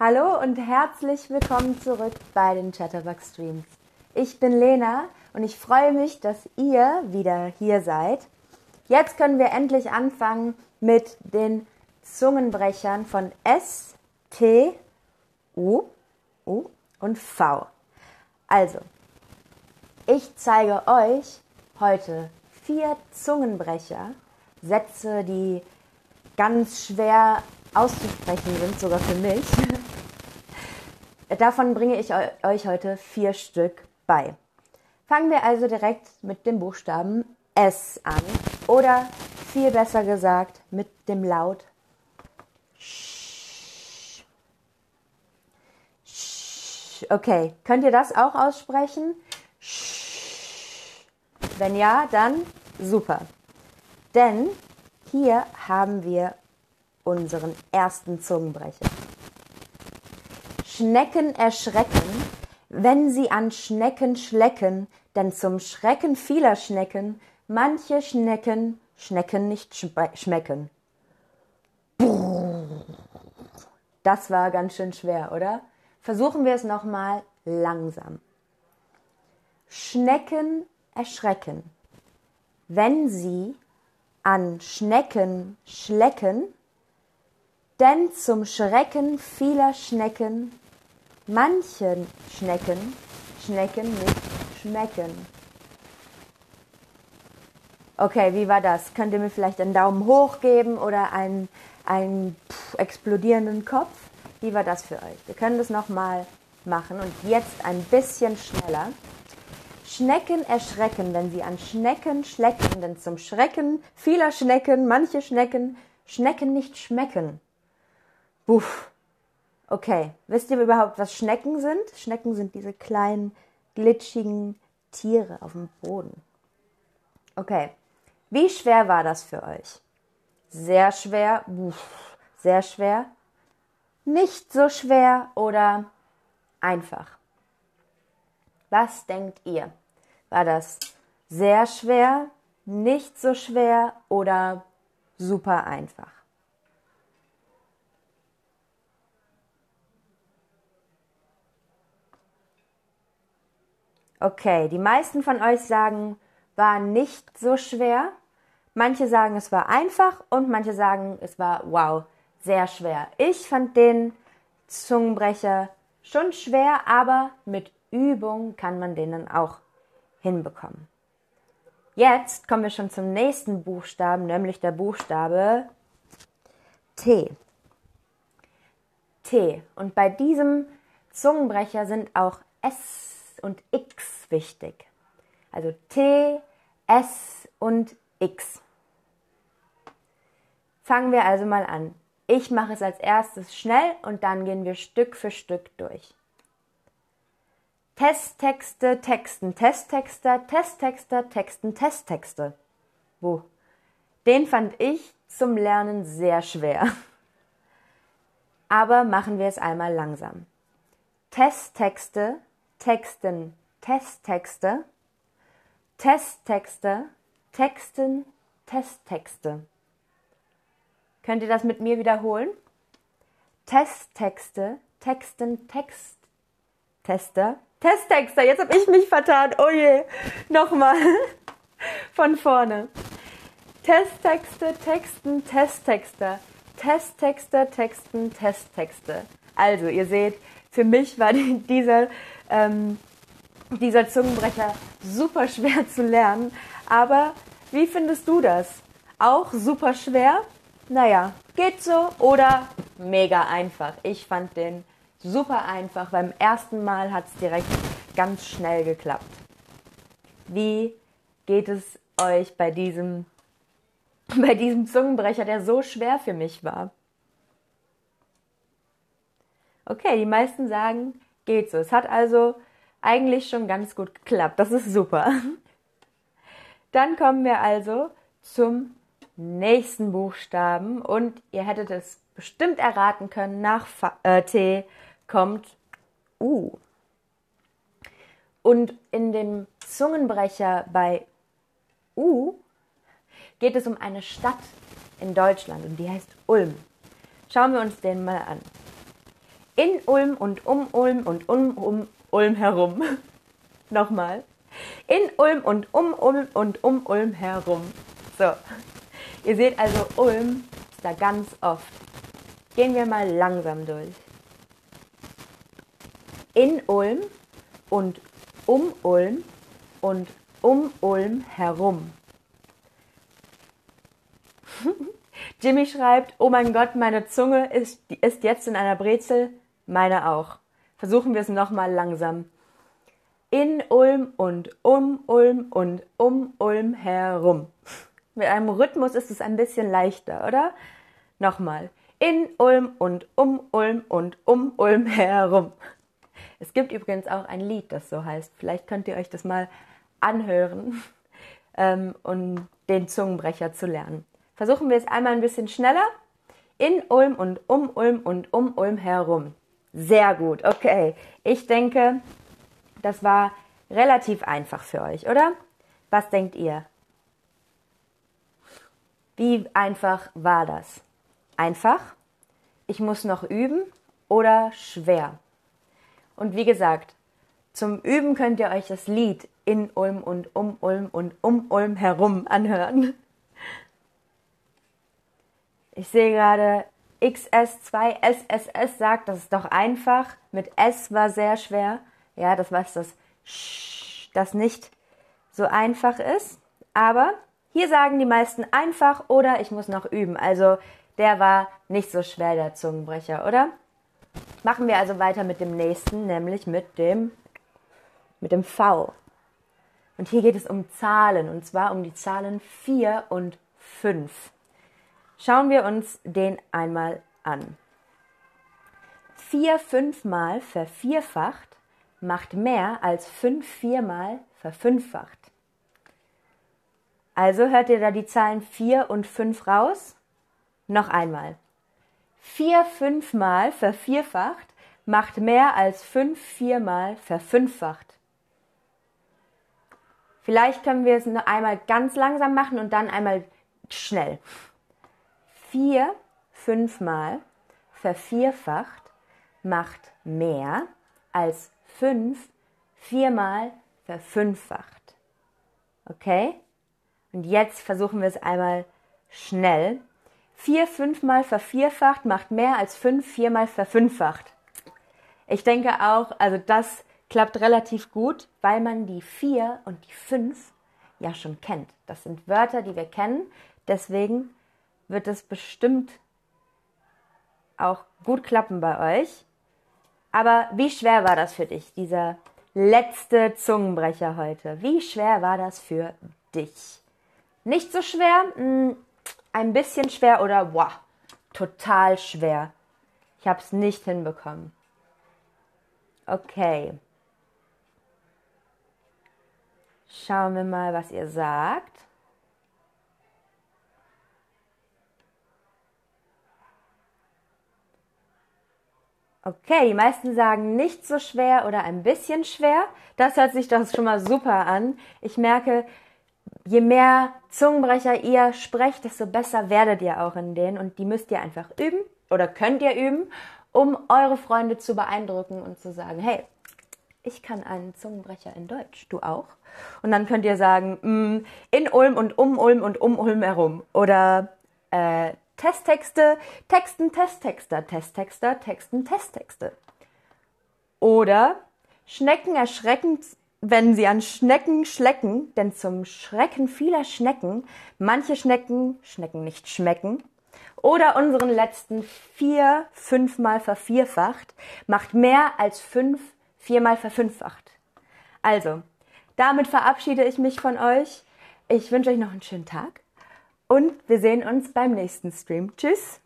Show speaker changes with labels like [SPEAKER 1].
[SPEAKER 1] Hallo und herzlich willkommen zurück bei den Chatterbug Streams. Ich bin Lena und ich freue mich, dass ihr wieder hier seid. Jetzt können wir endlich anfangen mit den Zungenbrechern von S, T, U, U und V. Also, ich zeige euch heute vier Zungenbrecher, Sätze, die ganz schwer auszusprechen sind, sogar für mich. Davon bringe ich euch heute vier Stück bei. Fangen wir also direkt mit dem Buchstaben S an oder viel besser gesagt mit dem Laut Sch. Sch. Okay, könnt ihr das auch aussprechen? Sch. Wenn ja, dann super. Denn hier haben wir unseren ersten Zungenbrecher. Schnecken erschrecken, wenn sie an Schnecken schlecken, denn zum Schrecken vieler Schnecken manche Schnecken Schnecken nicht schmecken. Das war ganz schön schwer, oder? Versuchen wir es nochmal langsam. Schnecken erschrecken, wenn sie an Schnecken schlecken, denn zum Schrecken vieler Schnecken manchen Schnecken Schnecken nicht schmecken. Okay, wie war das? Könnt ihr mir vielleicht einen Daumen hoch geben oder einen, einen pff, explodierenden Kopf? Wie war das für euch? Wir können das nochmal machen und jetzt ein bisschen schneller. Schnecken erschrecken, wenn sie an Schnecken schlecken, denn zum Schrecken vieler Schnecken, manche Schnecken, Schnecken nicht schmecken. Buff. Okay, wisst ihr überhaupt, was Schnecken sind? Schnecken sind diese kleinen, glitschigen Tiere auf dem Boden. Okay, wie schwer war das für euch? Sehr schwer, Buff. sehr schwer, nicht so schwer oder einfach? Was denkt ihr? War das sehr schwer, nicht so schwer oder super einfach? Okay, die meisten von euch sagen, war nicht so schwer. Manche sagen, es war einfach und manche sagen, es war wow, sehr schwer. Ich fand den Zungenbrecher schon schwer, aber mit Übung kann man den dann auch hinbekommen. Jetzt kommen wir schon zum nächsten Buchstaben, nämlich der Buchstabe T. T. Und bei diesem Zungenbrecher sind auch S und X wichtig. Also T, S und X. Fangen wir also mal an. Ich mache es als erstes schnell und dann gehen wir Stück für Stück durch. Testtexte, Texten, Testtexter, Testtexter, Texten, Testtexte. Wo? Den fand ich zum Lernen sehr schwer. Aber machen wir es einmal langsam. Testtexte, Texten, Testtexte, Testtexte, Texten, Testtexte. Könnt ihr das mit mir wiederholen? Testtexte, Texten, Text, Tester, Testtexter. Jetzt habe ich mich vertan. Oh je. Nochmal. Von vorne. Testtexte, Texten, Testtexter. Testtexter, Texten, Testtexte. Also, ihr seht, für mich war dieser, ähm, dieser Zungenbrecher super schwer zu lernen. Aber wie findest du das? Auch super schwer? Naja, geht so oder mega einfach. Ich fand den super einfach. Beim ersten Mal hat es direkt ganz schnell geklappt. Wie geht es euch bei diesem, bei diesem Zungenbrecher, der so schwer für mich war? Okay, die meisten sagen, geht so. Es hat also eigentlich schon ganz gut geklappt. Das ist super. Dann kommen wir also zum nächsten Buchstaben und ihr hättet es bestimmt erraten können, nach äh, T kommt U. Und in dem Zungenbrecher bei U geht es um eine Stadt in Deutschland und die heißt Ulm. Schauen wir uns den mal an. In Ulm und um Ulm und um, um Ulm herum. Nochmal. In Ulm und um Ulm und um Ulm herum. So. Ihr seht also, Ulm ist da ganz oft. Gehen wir mal langsam durch. In Ulm und um Ulm und um Ulm herum. Jimmy schreibt, oh mein Gott, meine Zunge ist, ist jetzt in einer Brezel, meine auch. Versuchen wir es nochmal langsam. In Ulm und um Ulm und um Ulm herum. Mit einem Rhythmus ist es ein bisschen leichter, oder? Nochmal. In Ulm und um Ulm und um Ulm herum. Es gibt übrigens auch ein Lied, das so heißt. Vielleicht könnt ihr euch das mal anhören, ähm, um den Zungenbrecher zu lernen. Versuchen wir es einmal ein bisschen schneller. In Ulm und um Ulm und um Ulm herum. Sehr gut, okay. Ich denke, das war relativ einfach für euch, oder? Was denkt ihr? Wie einfach war das? Einfach? Ich muss noch üben oder schwer? Und wie gesagt, zum Üben könnt ihr euch das Lied in Ulm und um Ulm und um Ulm herum anhören. Ich sehe gerade, XS2SSS sagt, das ist doch einfach. Mit S war sehr schwer. Ja, das was das Sch, das nicht so einfach ist. Aber hier sagen die meisten einfach oder ich muss noch üben. Also der war nicht so schwer, der Zungenbrecher, oder? Machen wir also weiter mit dem nächsten, nämlich mit dem, mit dem V. Und hier geht es um Zahlen, und zwar um die Zahlen 4 und 5. Schauen wir uns den einmal an. 4 fünfmal vervierfacht macht mehr als 5 viermal verfünffacht. Also hört ihr da die Zahlen 4 und 5 raus? Noch einmal. 4 fünfmal vervierfacht macht mehr als 5 viermal verfünffacht. Vielleicht können wir es noch einmal ganz langsam machen und dann einmal schnell. 4 fünfmal vervierfacht macht mehr als 5 viermal verfünffacht. Okay? Und jetzt versuchen wir es einmal schnell. 4 fünfmal vervierfacht macht mehr als 5 viermal verfünffacht. Ich denke auch, also das klappt relativ gut, weil man die 4 und die 5 ja schon kennt. Das sind Wörter, die wir kennen. Deswegen wird es bestimmt auch gut klappen bei euch. Aber wie schwer war das für dich, dieser letzte Zungenbrecher heute? Wie schwer war das für dich? Nicht so schwer, hm, ein bisschen schwer oder wow, total schwer. Ich habe es nicht hinbekommen. Okay. Schauen wir mal, was ihr sagt. Okay, die meisten sagen nicht so schwer oder ein bisschen schwer. Das hört sich doch schon mal super an. Ich merke, je mehr Zungenbrecher ihr sprecht, desto besser werdet ihr auch in denen. Und die müsst ihr einfach üben oder könnt ihr üben, um eure Freunde zu beeindrucken und zu sagen, hey, ich kann einen Zungenbrecher in Deutsch, du auch? Und dann könnt ihr sagen, mm, in Ulm und um Ulm und um Ulm herum. Oder äh, Testtexte, Texten, Testtexter, Testtexter, Texten, Testtexte. Oder Schnecken erschreckend, wenn sie an Schnecken schlecken, denn zum Schrecken vieler Schnecken manche Schnecken Schnecken nicht schmecken. Oder unseren letzten vier fünfmal vervierfacht macht mehr als fünf viermal verfünffacht. Also, damit verabschiede ich mich von euch. Ich wünsche euch noch einen schönen Tag und wir sehen uns beim nächsten Stream. Tschüss!